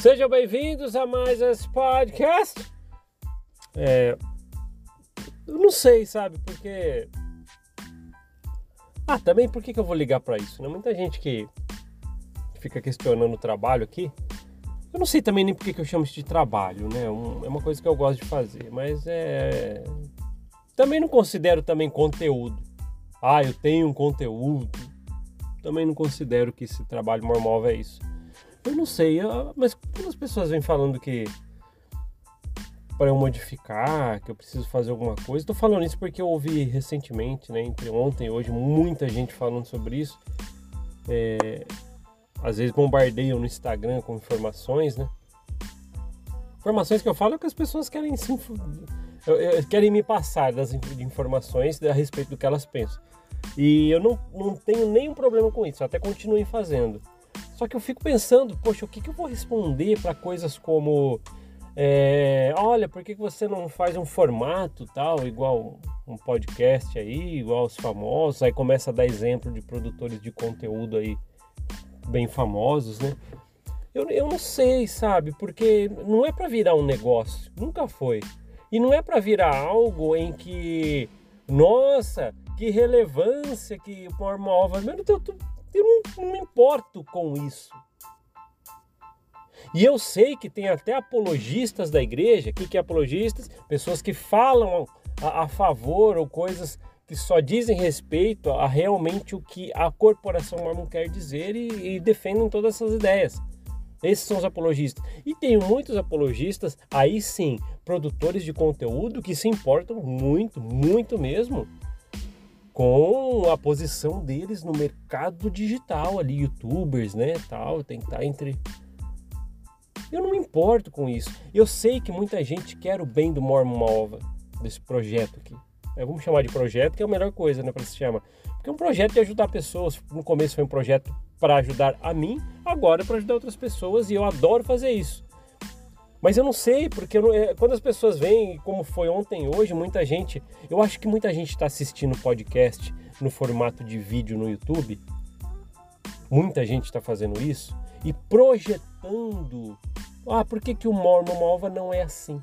Sejam bem-vindos a mais esse podcast. É, eu não sei, sabe, porque. Ah, também por que, que eu vou ligar para isso? Né? Muita gente que fica questionando o trabalho aqui. Eu não sei também nem por que, que eu chamo isso de trabalho, né? Um, é uma coisa que eu gosto de fazer, mas é. Também não considero também conteúdo. Ah, eu tenho um conteúdo. Também não considero que esse trabalho normal é isso. Eu não sei, mas quando as pessoas vêm falando que para eu modificar, que eu preciso fazer alguma coisa, estou falando isso porque eu ouvi recentemente, né, entre ontem e hoje, muita gente falando sobre isso. É, às vezes bombardeiam no Instagram com informações, né? Informações que eu falo é que as pessoas querem se querem me passar das informações a respeito do que elas pensam. E eu não, não tenho nenhum problema com isso, até continuem fazendo. Só que eu fico pensando, poxa, o que, que eu vou responder para coisas como é, olha, por que você não faz um formato tal, igual um podcast aí, igual os famosos? Aí começa a dar exemplo de produtores de conteúdo aí bem famosos, né? Eu, eu não sei, sabe? Porque não é para virar um negócio, nunca foi. E não é para virar algo em que, nossa, que relevância que forma ovas. Mas eu, eu não, não me importo com isso. E eu sei que tem até apologistas da igreja. O que, que é apologistas? Pessoas que falam a, a, favor ou coisas que só dizem respeito a realmente o que a corporação mormon quer dizer e, e defendem todas essas ideias. Esses são os apologistas. E tem muitos apologistas, aí sim, produtores de conteúdo que se importam muito, muito mesmo com a posição deles no mercado digital ali, youtubers, né, tal, tem que estar entre eu não me importo com isso. Eu sei que muita gente quer o bem do Mormon Malva, desse projeto aqui. É, vamos chamar de projeto, que é a melhor coisa, né, para se chamar. Porque é um projeto de ajudar pessoas. No começo foi um projeto para ajudar a mim, agora é para ajudar outras pessoas e eu adoro fazer isso. Mas eu não sei, porque não, é, quando as pessoas vêm, como foi ontem hoje, muita gente. Eu acho que muita gente está assistindo podcast no formato de vídeo no YouTube. Muita gente está fazendo isso e projetando. Ah, por que, que o Mormon Malva não é assim?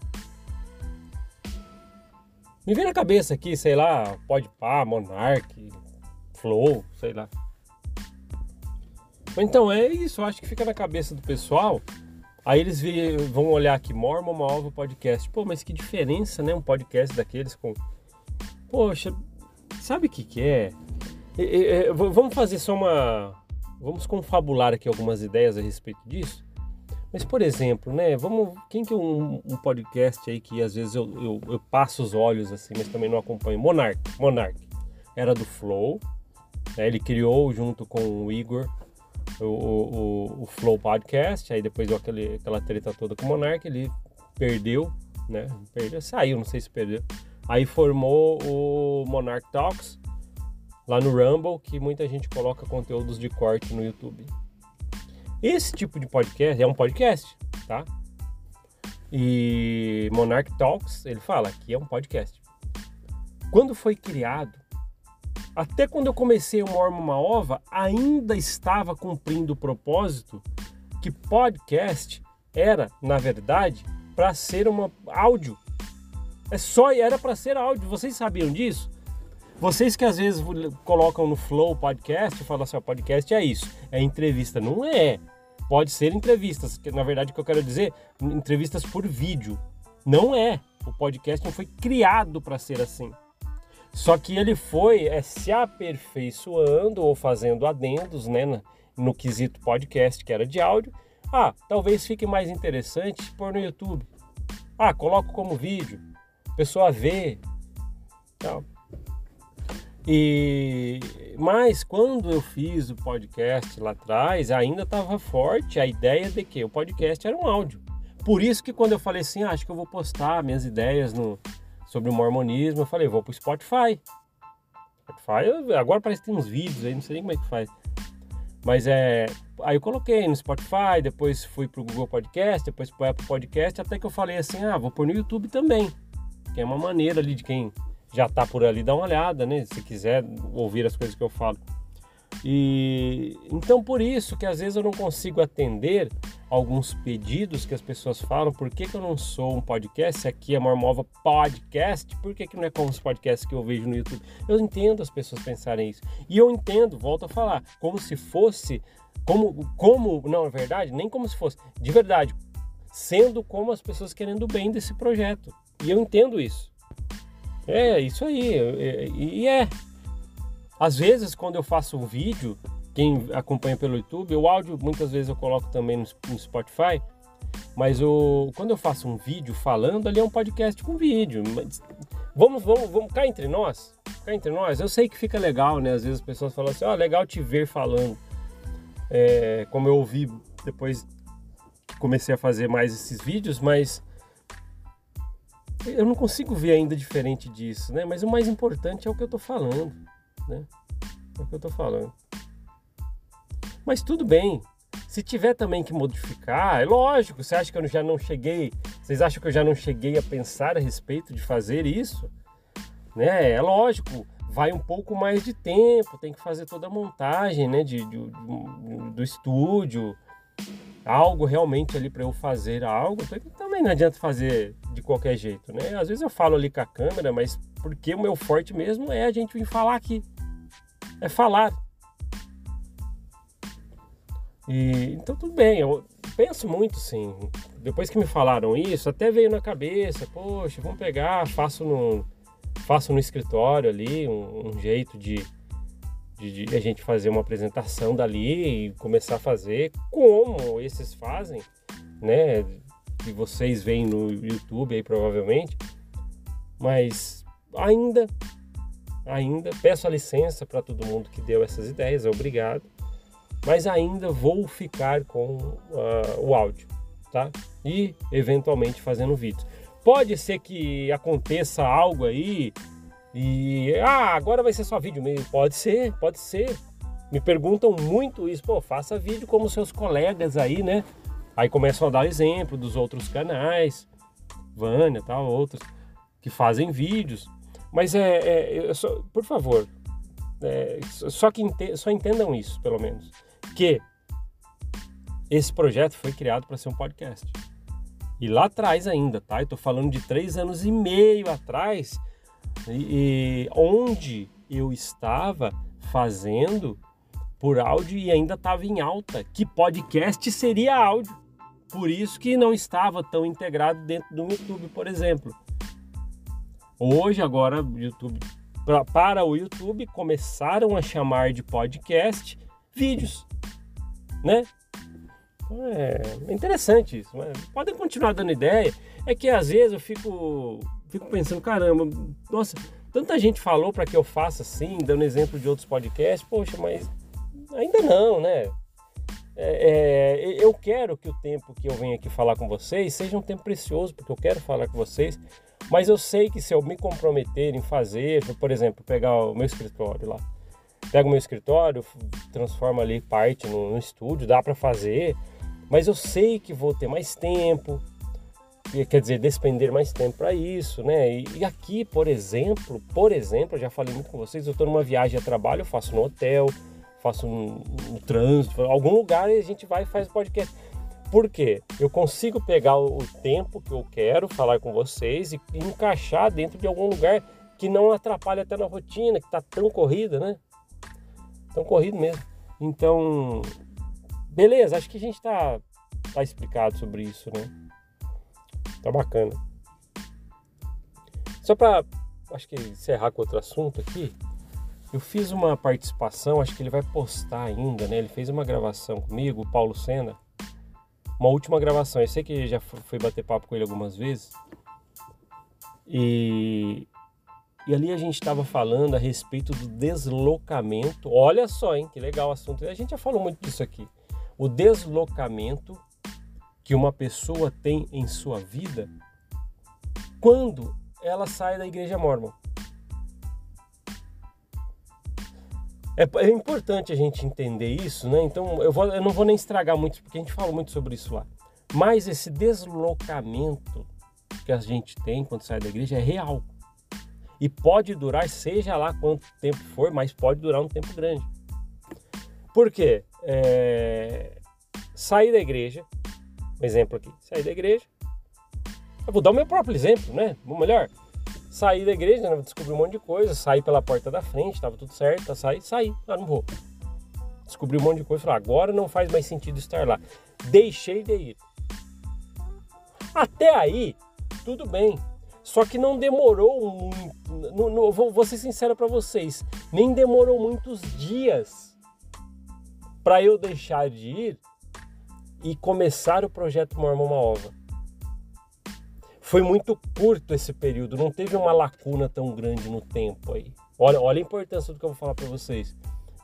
Me vem na cabeça aqui, sei lá, pode pá, Monarch, Flow, sei lá. Então é isso, eu acho que fica na cabeça do pessoal Aí eles vão olhar aqui, Mormon Malva Podcast. Pô, mas que diferença, né? Um podcast daqueles com. Poxa, sabe o que, que é? é, é vamos fazer só uma. Vamos confabular aqui algumas ideias a respeito disso. Mas, por exemplo, né? Vamos. Quem que é um, um podcast aí que às vezes eu, eu, eu, passo os olhos assim, mas também não acompanho? Monark. Monark. Era do Flow. Né, ele criou junto com o Igor o, o, o Flow Podcast, aí depois deu aquele, aquela treta toda com o Monark, ele perdeu, né? Perdeu, saiu, não sei se perdeu. Aí formou o Monarch Talks lá no Rumble, que muita gente coloca conteúdos de corte no YouTube. Esse tipo de podcast é um podcast, tá? E Monarch Talks, ele fala que é um podcast. Quando foi criado, até quando eu comecei o Mormon Uma Ova, ainda estava cumprindo o propósito que podcast era, na verdade, para ser uma áudio. É só era para ser áudio. Vocês sabiam disso? Vocês que às vezes colocam no Flow podcast e falam assim, podcast é isso, é entrevista. Não é. Pode ser entrevistas, que na verdade o que eu quero dizer, entrevistas por vídeo. Não é. O podcast não foi criado para ser assim. Só que ele foi é, se aperfeiçoando ou fazendo adendos né, no, no quesito podcast, que era de áudio. Ah, talvez fique mais interessante pôr no YouTube. Ah, coloco como vídeo, pessoa vê. Tal. E mas quando eu fiz o podcast lá atrás, ainda estava forte a ideia de que o podcast era um áudio. Por isso que quando eu falei assim, ah, acho que eu vou postar minhas ideias no, sobre o mormonismo, eu falei, vou pro Spotify. Spotify, agora parece que tem uns vídeos aí, não sei nem como é que faz. Mas é. Aí eu coloquei no Spotify, depois fui pro Google Podcast, depois pro Apple Podcast, até que eu falei assim, ah, vou pôr no YouTube também. Que é uma maneira ali de quem já tá por ali dar uma olhada, né? Se quiser ouvir as coisas que eu falo. E então por isso que às vezes eu não consigo atender alguns pedidos que as pessoas falam, por que, que eu não sou um podcast? Aqui é Mormova Podcast, por que, que não é como os podcasts que eu vejo no YouTube? Eu entendo as pessoas pensarem isso. E eu entendo, volto a falar, como se fosse, como, como, não, é verdade, nem como se fosse, de verdade, sendo como as pessoas querendo o bem desse projeto. E eu entendo isso. É, isso aí. E é. Às vezes, quando eu faço um vídeo, quem acompanha pelo YouTube, o áudio muitas vezes eu coloco também no, Spotify, mas o, quando eu faço um vídeo falando, ali é um podcast com vídeo. Mas vamos, vamos, vamos cá entre nós. Cá entre nós. Eu sei que fica legal, né? Às vezes as pessoas falam assim, ó, oh, legal te ver falando. É, como eu ouvi depois que comecei a fazer mais esses vídeos, mas eu não consigo ver ainda diferente disso, né? Mas o mais importante é o que eu tô falando, né? É o que eu tô falando. Mas tudo bem. Se tiver também que modificar, é lógico. Você acha que eu já não cheguei? Vocês acham que eu já não cheguei a pensar a respeito de fazer isso? Né? É lógico. Vai um pouco mais de tempo. Tem que fazer toda a montagem, né? De, de, do estúdio, algo realmente ali para eu fazer algo. Também não adianta fazer de qualquer jeito, né? Às vezes eu falo ali com a câmera, mas porque o meu forte mesmo é a gente vir falar aqui. É falar. E, então tudo bem, eu penso muito sim. Depois que me falaram isso, até veio na cabeça, poxa, vamos pegar, faço no, faço no escritório ali um, um jeito de, de, de, a gente fazer uma apresentação dali e começar a fazer como esses fazem, né? Que vocês veem no YouTube aí provavelmente. Mas ainda, ainda peço a licença para todo mundo que deu essas ideias, obrigado mas ainda vou ficar com uh, o áudio, tá? E eventualmente fazendo vídeos. Pode ser que aconteça algo aí e ah, agora vai ser só vídeo mesmo. Pode ser, pode ser. Me perguntam muito isso, pô, faça vídeo como seus colegas aí, né? Aí começam a dar exemplo dos outros canais, Vânia, tal, outros que fazem vídeos. Mas é, é só, por favor, é, só que só entendam isso, pelo menos que esse projeto foi criado para ser um podcast. E lá atrás ainda, tá? Eu tô falando de três anos e meio atrás, e, e onde eu estava fazendo por áudio e ainda estava em alta, que podcast seria áudio. Por isso que não estava tão integrado dentro do YouTube, por exemplo. Hoje, agora, YouTube, pra, para o YouTube, começaram a chamar de podcast vídeos né? É interessante isso. Mas podem continuar dando ideia. É que às vezes eu fico, fico pensando, caramba, nossa, tanta gente falou para que eu faça assim, dando exemplo de outros podcasts, poxa, mas ainda não, né? É, é, eu quero que o tempo que eu venho aqui falar com vocês seja um tempo precioso, porque eu quero falar com vocês, mas eu sei que se eu me comprometer em fazer, por exemplo, pegar o meu escritório lá, pego meu escritório, transformo ali parte no, no estúdio, dá para fazer, mas eu sei que vou ter mais tempo, quer dizer, despender mais tempo para isso, né? E, e, aqui, por exemplo, por exemplo, eu já falei muito com vocês, eu estou numa viagem a trabalho, eu faço no hotel, faço no, no trânsito, algum lugar e a gente vai e faz podcast. Por quê? Eu consigo pegar o tempo que eu quero falar com vocês e encaixar dentro de algum lugar que não atrapalhe até na rotina, que está tão corrida, né? tão corrido mesmo. Então, beleza, acho que a gente tá, tá explicado sobre isso, né? Tá bacana. Só para acho que encerrar com outro assunto aqui, eu fiz uma participação, acho que ele vai postar ainda, né? Ele fez uma gravação comigo, o Paulo Sena. Uma última gravação. Eu sei que já fui bater papo com ele algumas vezes. E e ali a gente estava falando a respeito do deslocamento. Olha só, hein, que legal o assunto. A gente já falou muito disso aqui. O deslocamento que uma pessoa tem em sua vida quando ela sai da igreja mormon. É, é, importante a gente entender isso, né? Então eu, vou, eu não vou nem estragar muito, porque a gente fala muito sobre isso lá. Mas esse deslocamento que a gente tem quando sai da igreja é real e pode durar, seja lá quanto tempo for, mas pode durar um tempo grande. Por quê? É... Saí da igreja, um exemplo aqui, saí da igreja, eu vou dar o meu próprio exemplo, né? Ou melhor, saí da igreja, né? descobri um monte de coisa, saí pela porta da frente, tava tudo certo, tá, saí, saí, ah, não vou. Descobri um monte de coisa, falei, agora não faz mais sentido estar lá. Deixei de ir. Até aí, tudo bem. Só que não demorou muito. Não, não, vou, vou ser sincero para vocês, nem demorou muitos dias para eu deixar de ir e começar o projeto Mormon Uma Ova. Foi muito curto esse período, não teve uma lacuna tão grande no tempo aí. Olha, olha a importância do que eu vou falar para vocês,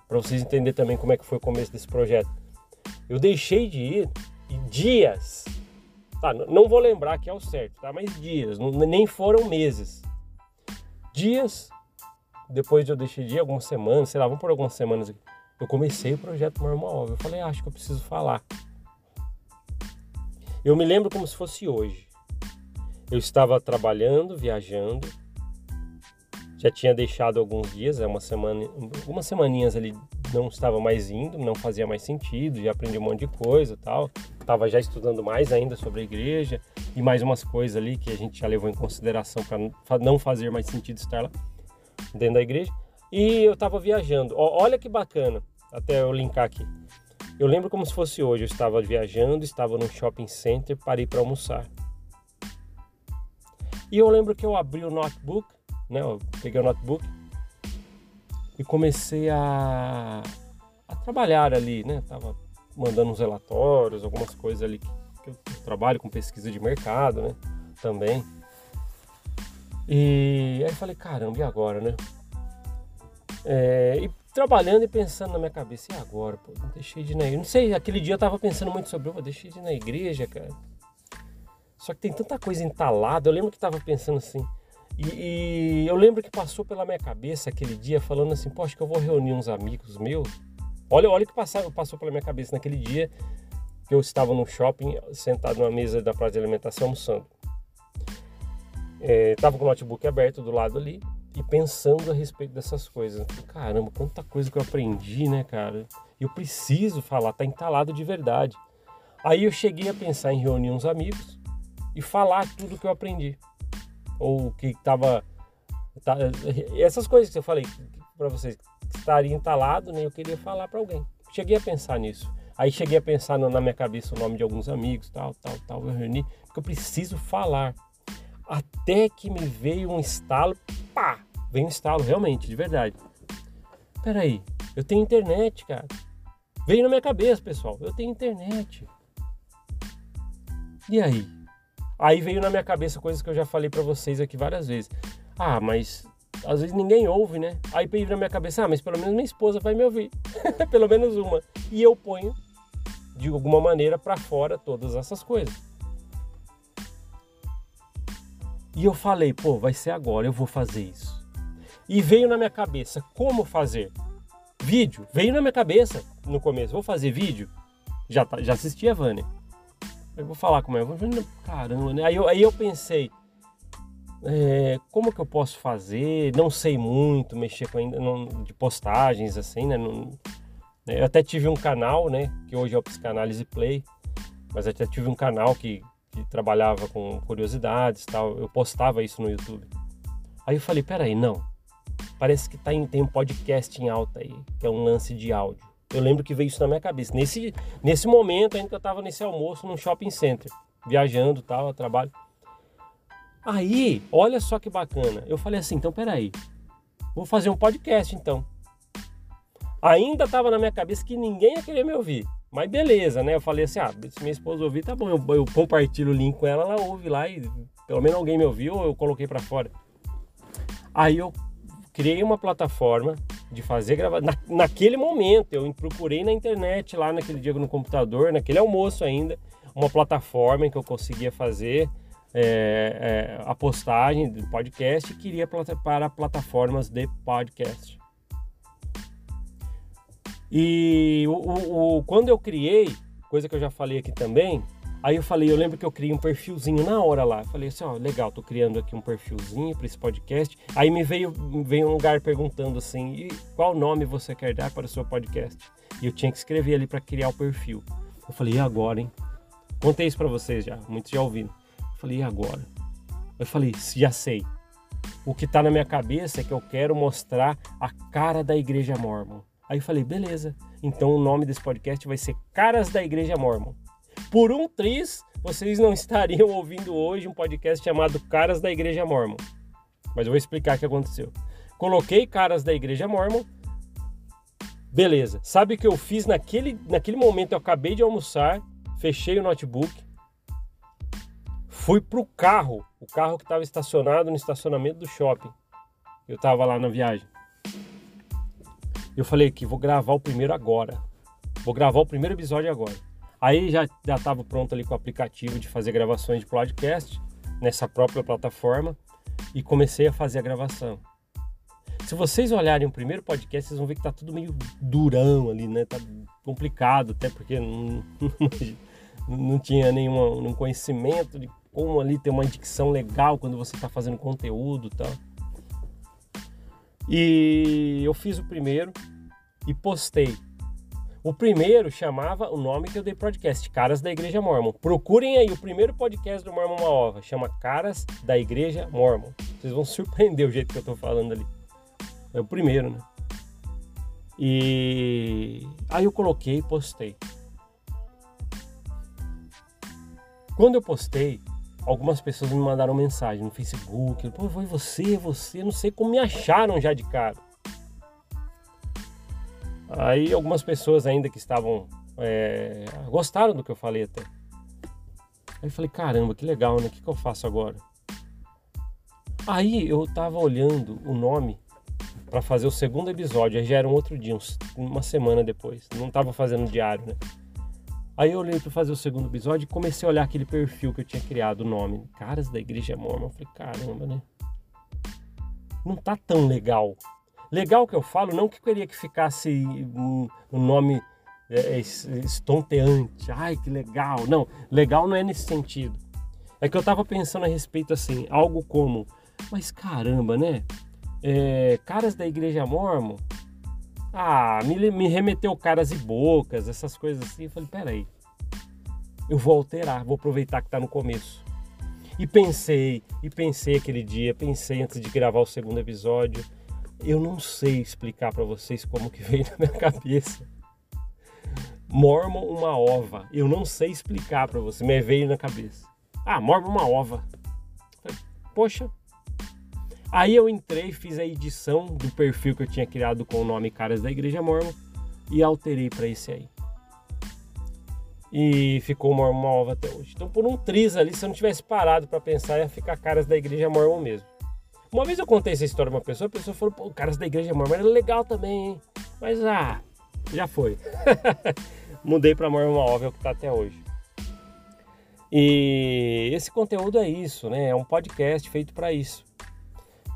para vocês entenderem também como é que foi o começo desse projeto. Eu deixei de ir dias Tá, não vou lembrar que é o certo, tá? Mas dias, não, nem foram meses. Dias depois de eu deixei de ir, algumas semanas, sei lá, vamos por algumas semanas aqui. Eu comecei o projeto normal. Eu falei, ah, acho que eu preciso falar. Eu me lembro como se fosse hoje. Eu estava trabalhando, viajando. Já tinha deixado alguns dias, é uma semana, algumas semaninhas ali não estava mais indo, não fazia mais sentido, já aprendi um monte de coisa, tal estava já estudando mais ainda sobre a igreja e mais umas coisas ali que a gente já levou em consideração para não fazer mais sentido estar lá dentro da igreja. E eu estava viajando. olha que bacana, até eu linkar aqui. Eu lembro como se fosse hoje. Eu estava viajando, estava no shopping center, parei para almoçar. E eu lembro que eu abri o notebook, né? Eu peguei o notebook e comecei a, a trabalhar ali, né? Tava mandando uns relatórios, algumas coisas ali que, eu trabalho com pesquisa de mercado, né? Também. E aí eu falei, caramba, e agora, né? É, e trabalhando e pensando na minha cabeça, e agora? Pô, não deixei de ir na igreja. Não sei, aquele dia eu tava pensando muito sobre, eu deixei de ir na igreja, cara. Só que tem tanta coisa entalada, eu lembro que tava pensando assim. E, e eu lembro que passou pela minha cabeça aquele dia falando assim, acho que eu vou reunir uns amigos meus Olha, olha o que passou, passou pela minha cabeça naquele dia que eu estava no shopping, sentado numa mesa da praça de alimentação, almoçando. Estava é, com o notebook aberto do lado ali e pensando a respeito dessas coisas. Caramba, quanta coisa que eu aprendi, né, cara? Eu preciso falar, tá entalado de verdade. Aí eu cheguei a pensar em reunir uns amigos e falar tudo que eu aprendi. Ou que estava. Tá, essas coisas que eu falei para vocês, estaria entalado, né? Eu queria falar para alguém. Cheguei a pensar nisso. Aí cheguei a pensar na minha cabeça o nome de alguns amigos, tal, tal, tal. Eu reuni, porque eu preciso falar. Até que me veio um estalo, pá! Veio um estalo, realmente, de verdade. Peraí, eu tenho internet, cara. Veio na minha cabeça, pessoal. Eu tenho internet. E aí? Aí veio na minha cabeça coisas que eu já falei para vocês aqui várias vezes. Ah, mas às vezes ninguém ouve, né? Aí veio na minha cabeça, ah, mas pelo menos minha esposa vai me ouvir. pelo menos uma. E eu ponho, de alguma maneira, para fora todas essas coisas. E eu falei, pô, vai ser agora, eu vou fazer isso. E veio na minha cabeça, como fazer? Vídeo. Veio na minha cabeça no começo, vou fazer vídeo. Já, tá, já assisti a Vânia. Vou falar como é. Caramba, né? Aí eu, aí eu pensei, é, como que eu posso fazer? Não sei muito mexer com ainda não, de postagens assim, né? Não, né? eu até tive um canal, né? Que hoje é o Psicanálise Play, mas até tive um canal que, que trabalhava com curiosidades, tal. Eu postava isso no YouTube. Aí eu falei, peraí, não. Parece que tá em, tem um podcast em alta aí, que é um lance de áudio. Eu lembro que veio isso na minha cabeça. Nesse, nesse momento, ainda que eu estava nesse almoço num shopping center, viajando tal, trabalho. Aí, olha só que bacana. Eu falei assim, então peraí, vou fazer um podcast então. Ainda estava na minha cabeça que ninguém ia querer me ouvir. Mas beleza, né? Eu falei assim, ah, se minha esposa ouvir, tá bom. Eu, eu compartilho o link com ela, ela ouve lá e pelo menos alguém me ouviu, eu coloquei para fora. Aí eu criei uma plataforma de fazer gravação. Na, naquele momento, eu procurei na internet, lá naquele dia no computador, naquele almoço ainda, uma plataforma em que eu conseguia fazer é, é, a postagem do podcast e queria para plataformas de podcast. E o, o, o, quando eu criei, coisa que eu já falei aqui também, Aí eu falei, eu lembro que eu criei um perfilzinho na hora lá. Eu falei assim, ó, legal, tô criando aqui um perfilzinho para esse podcast. Aí me veio, veio um lugar perguntando assim, e qual nome você quer dar para o seu podcast? E eu tinha que escrever ali para criar o perfil. Eu falei, e agora, hein? Contei isso para vocês já, muitos já ouviram. Eu falei, e agora? Eu falei, já sei. O que tá na minha cabeça é que eu quero mostrar a cara da Igreja Mormon. Aí eu falei, beleza. Então o nome desse podcast vai ser Caras da Igreja Mormon. Por um triz, vocês não estariam ouvindo hoje um podcast chamado Caras da Igreja Mormon. Mas eu vou explicar o que aconteceu. Coloquei Caras da Igreja Mormon. Beleza. Sabe o que eu fiz naquele, naquele momento? Eu acabei de almoçar, fechei o notebook, fui pro carro, o carro que estava estacionado no estacionamento do shopping. Eu estava lá na viagem. Eu falei que vou gravar o primeiro agora. Vou gravar o primeiro episódio agora. Aí já estava pronto ali com o aplicativo de fazer gravações de podcast nessa própria plataforma e comecei a fazer a gravação. Se vocês olharem o primeiro podcast, vocês vão ver que tá tudo meio durão ali, né? Tá complicado, até porque não, não tinha nenhum conhecimento de como ali ter uma dicção legal quando você está fazendo conteúdo e tal. E eu fiz o primeiro e postei. O primeiro chamava o nome que eu dei podcast, Caras da Igreja Mormon. Procurem aí o primeiro podcast do Mormon Maova, chama Caras da Igreja Mormon. Vocês vão surpreender o jeito que eu tô falando ali. É o primeiro, né? E aí eu coloquei e postei. Quando eu postei, algumas pessoas me mandaram mensagem no Facebook, pô, foi você, você, não sei como me acharam já de cara. Aí algumas pessoas ainda que estavam é, gostaram do que eu falei até. Aí eu falei, caramba, que legal, né? O que, que eu faço agora? Aí eu tava olhando o nome para fazer o segundo episódio, aí já era um outro dia, uns, uma semana depois. Não tava fazendo diário, né? Aí eu olhei para fazer o segundo episódio e comecei a olhar aquele perfil que eu tinha criado, o nome, Caras da Igreja Mormon. Eu falei, caramba, né? Não tá tão legal. Legal que eu falo, não que eu queria que ficasse um, um nome é, é estonteante. Ai, que legal. Não, legal não é nesse sentido. É que eu tava pensando a respeito assim, algo como, mas caramba, né? É, caras da Igreja Mormon ah, me, me remeteu caras e bocas, essas coisas assim. Eu falei, peraí, eu vou alterar, vou aproveitar que está no começo. E pensei, e pensei aquele dia, pensei antes de gravar o segundo episódio. Eu não sei explicar para vocês como que veio na minha cabeça. Mormon uma ova. Eu não sei explicar para você, mas veio na cabeça. Ah, Mormon uma ova. Poxa, Aí eu entrei, fiz a edição do perfil que eu tinha criado com o nome Caras da Igreja Mormon e alterei para esse aí. E ficou Mormon Alva até hoje. Então, por um triz ali, se eu não tivesse parado para pensar, ia ficar Caras da Igreja Mormon mesmo. Uma vez eu contei essa história pra uma pessoa, a pessoa falou, pô, Caras da Igreja Mormon era legal também, hein? Mas, ah, já foi. Mudei para Mormon Alva, é o que tá até hoje. E esse conteúdo é isso, né? É um podcast feito para isso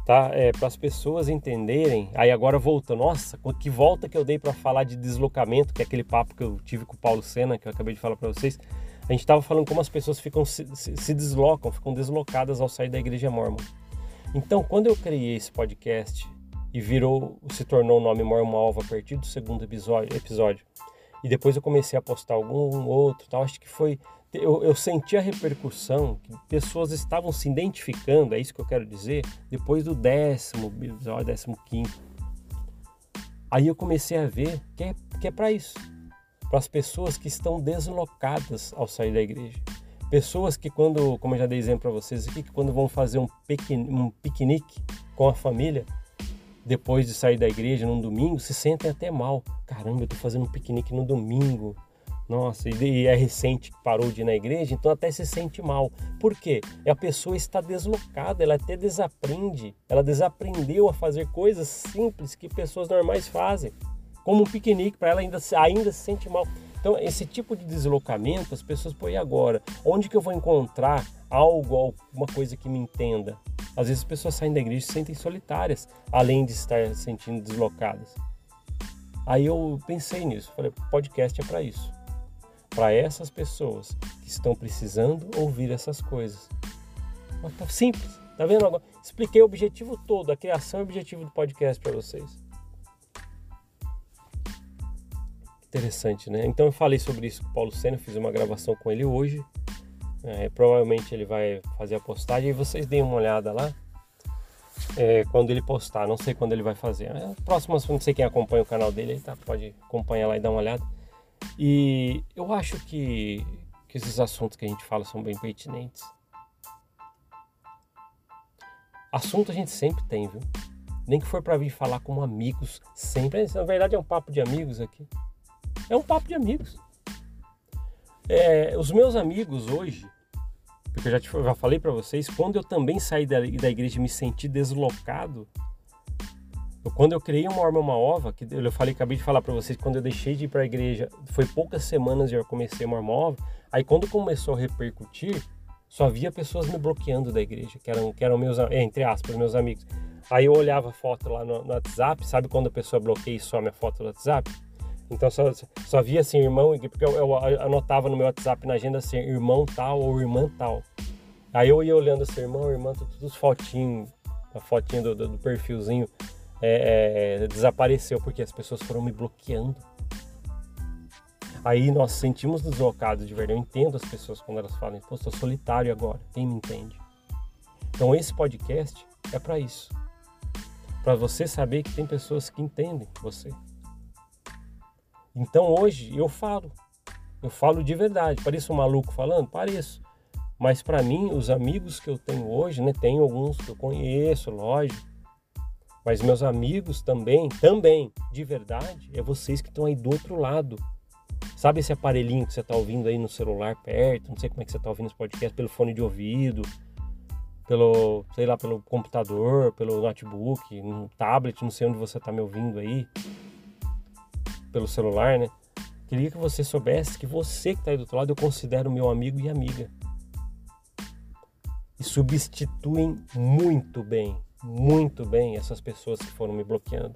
tá? É, para as pessoas entenderem. Aí agora volta, nossa, que volta que eu dei para falar de deslocamento, que é aquele papo que eu tive com o Paulo Sena, que eu acabei de falar para vocês. A gente estava falando como as pessoas ficam se, se, se, deslocam, ficam deslocadas ao sair da igreja mormon. Então, quando eu criei esse podcast e virou, se tornou o nome Mormon Alva a partir do segundo episódio, episódio e depois eu comecei a postar algum outro, tal, acho que foi eu, eu senti a repercussão que pessoas estavam se identificando, é isso que eu quero dizer, depois do décimo episódio, décimo quinto. Aí eu comecei a ver que é, que é para isso, para as pessoas que estão deslocadas ao sair da igreja. Pessoas que quando, como eu já dei exemplo para vocês aqui, que quando vão fazer um, piquenique, um piquenique com a família, depois de sair da igreja num domingo, se sentem até mal. Caramba, eu tô fazendo um piquenique no domingo, nossa, e é recente que parou de ir na igreja, então até se sente mal. Por quê? A pessoa está deslocada, ela até desaprende, ela desaprendeu a fazer coisas simples que pessoas normais fazem, como um piquenique, para ela ainda, ainda se sente mal. Então, esse tipo de deslocamento, as pessoas, pô, e agora? Onde que eu vou encontrar algo, alguma coisa que me entenda? Às vezes as pessoas saem da igreja e se sentem solitárias, além de estar se sentindo deslocadas. Aí eu pensei nisso, falei, podcast é para isso para essas pessoas que estão precisando ouvir essas coisas. Tá simples, tá vendo agora? Expliquei o objetivo todo, a criação e o objetivo do podcast para vocês. Interessante, né? Então eu falei sobre isso com o Paulo Senna, fiz uma gravação com ele hoje. É, provavelmente ele vai fazer a postagem e vocês deem uma olhada lá é, quando ele postar. Não sei quando ele vai fazer. É, próximo, não sei quem acompanha o canal dele, tá, pode acompanhar lá e dar uma olhada. E eu acho que, que esses assuntos que a gente fala são bem pertinentes. Assunto a gente sempre tem, viu? Nem que for para vir falar como amigos, sempre. Na verdade é um papo de amigos aqui. É um papo de amigos. É, os meus amigos hoje, porque eu já, te, já falei para vocês, quando eu também saí da, da igreja e me senti deslocado, eu, quando eu criei uma Orma Uma Ova, que eu falei, acabei de falar para vocês, quando eu deixei de ir para a igreja, foi poucas semanas e eu comecei uma Orma Ova, aí quando começou a repercutir, só via pessoas me bloqueando da igreja, que eram, que eram meus, entre aspas, meus amigos. Aí eu olhava a foto lá no, no WhatsApp, sabe quando a pessoa bloqueia e some a foto do WhatsApp? Então só, só via assim, irmão, porque eu, eu, anotava no meu WhatsApp na agenda assim, irmão tal ou irmã tal. Aí eu ia olhando assim, irmão, irmã, tudo os fotinhos, a fotinha do, do, do perfilzinho é, é, desapareceu porque as pessoas foram me bloqueando. Aí nós sentimos deslocados de verdade. Eu entendo as pessoas quando elas falam, pô, sou solitário agora, quem me entende? Então esse podcast é para isso. Para você saber que tem pessoas que entendem você. Então hoje eu falo, eu falo de verdade. Pareço um maluco falando? Pareço. Mas para mim, os amigos que eu tenho hoje, né, tenho alguns que eu conheço, lógico. Mas meus amigos também, também, de verdade, é vocês que estão aí do outro lado. Sabe esse aparelhinho que você está ouvindo aí no celular perto? Não sei como é que você está ouvindo esse podcast, pelo fone de ouvido, pelo, sei lá, pelo computador, pelo notebook, no tablet, não sei onde você está me ouvindo aí pelo celular, né? Queria que você soubesse que você que está aí do outro lado eu considero meu amigo e amiga. E substituem muito bem, muito bem essas pessoas que foram me bloqueando.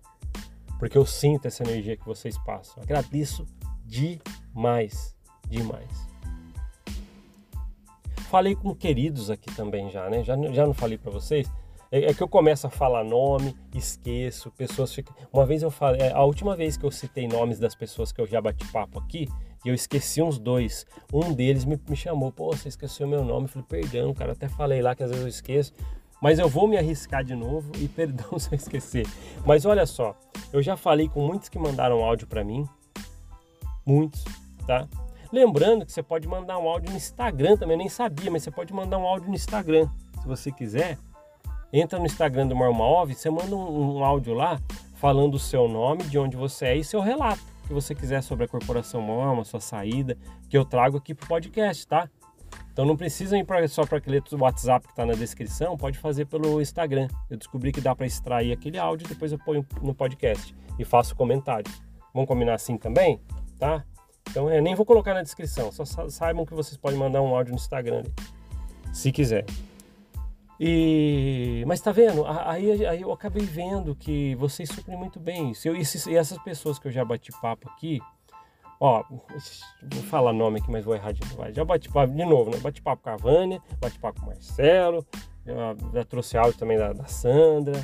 Porque eu sinto essa energia que vocês passam. Agradeço demais, demais. Falei com queridos aqui também já, né? Já, já não falei para vocês? É, é, que eu começo a falar nome, esqueço, pessoas ficam. Uma vez eu falei, é, a última vez que eu citei nomes das pessoas que eu já bati papo aqui, eu esqueci uns dois. Um deles me, me chamou, pô, você esqueceu meu nome. Eu falei, perdão, cara, até falei lá que às vezes eu esqueço. Mas eu vou me arriscar de novo e perdão se eu esquecer. Mas olha só, eu já falei com muitos que mandaram áudio para mim. Muitos, tá? Lembrando que você pode mandar um áudio no Instagram também, eu nem sabia, mas você pode mandar um áudio no Instagram, se você quiser entra no Instagram do Marmaov, você manda um, um, áudio lá falando o seu nome, de onde você é e seu relato que você quiser sobre a Corporação Morma, sua saída, que eu trago aqui pro podcast, tá? Então não precisa ir pra, só para aquele WhatsApp que está na descrição, pode fazer pelo Instagram. Eu descobri que dá para extrair aquele áudio depois eu ponho no podcast e faço comentário. Vamos combinar assim também, tá? Então eu nem vou colocar na descrição, só saibam que vocês podem mandar um áudio no Instagram se quiser. E, mas tá vendo? Aí, aí eu acabei vendo que vocês suprem muito bem isso. Eu, e essas pessoas que eu já bati papo aqui, ó, vou falar nome aqui, mas vou errar de novo. Já bati papo de novo, né? Bati papo com a Vânia, bati papo com o Marcelo, já, já trouxe áudio também da, da Sandra,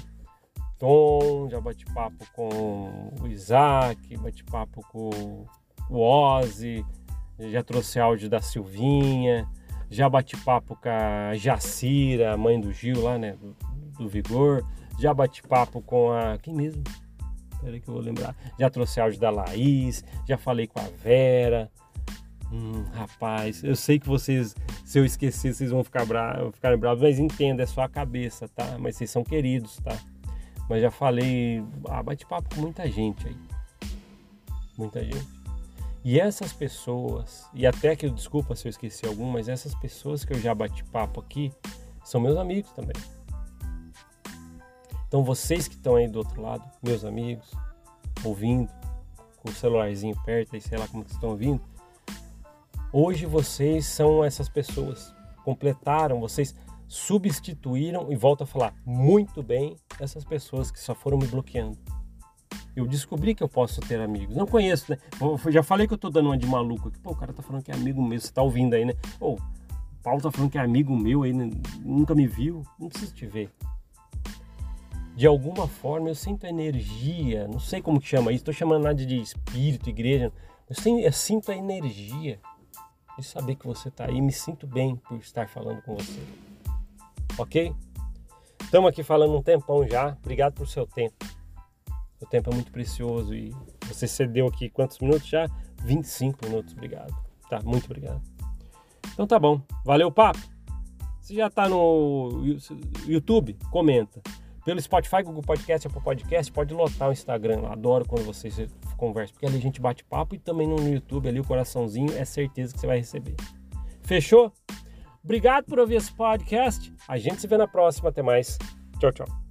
Tom, já bati papo com o Isaac, bati papo com o Ozzy, já trouxe áudio da Silvinha já bati papo com a Jacira, mãe do Gil lá, né? Do, do Vigor. Já bati papo com a. Quem mesmo? Peraí que eu vou lembrar. Já trouxe áudio da Laís, já falei com a Vera. Hum, rapaz, eu sei que vocês, se eu esquecer, vocês vão ficar bravos, ficarem bravos, mas entenda, é só a cabeça, tá? Mas vocês são queridos, tá? Mas já falei, ah, bate papo com muita gente aí. Muita gente. E essas pessoas, e até que desculpa se eu esqueci algum, mas essas pessoas que eu já bati papo aqui são meus amigos também. Então vocês que estão aí do outro lado, meus amigos, ouvindo, com o celularzinho perto, aí sei lá como que estão ouvindo, hoje vocês são essas pessoas. Completaram, vocês substituíram e volto a falar muito bem essas pessoas que só foram me bloqueando. Eu descobri que eu posso ter amigos. Não conheço, né? Eu já falei que eu tô dando uma de maluco aqui. Pô, o cara tá falando que é amigo meu. Você tá ouvindo aí, né? Pô, o Paulo tá falando que é amigo meu aí, né? nunca me viu. Não preciso te ver. De alguma forma eu sinto energia. Não sei como que chama isso. Tô chamando nada de espírito, igreja. Eu, sinto a energia de saber que você tá aí. Me sinto bem por estar falando com você. Ok? Estamos aqui falando um tempão já. Obrigado por seu tempo. O tempo é muito precioso e você cedeu aqui quantos minutos já? 25 minutos. Obrigado. Tá, muito obrigado. Então tá bom. Valeu, papo. Se já tá no YouTube, comenta. Pelo Spotify, Google Podcast, Apple Podcast, pode lotar o Instagram. Adoro quando vocês conversam, porque ali a gente bate papo e também no YouTube ali o coraçãozinho é certeza que você vai receber. Fechou? Obrigado por ouvir esse podcast. A gente se vê na próxima. Até mais. Tchau, tchau.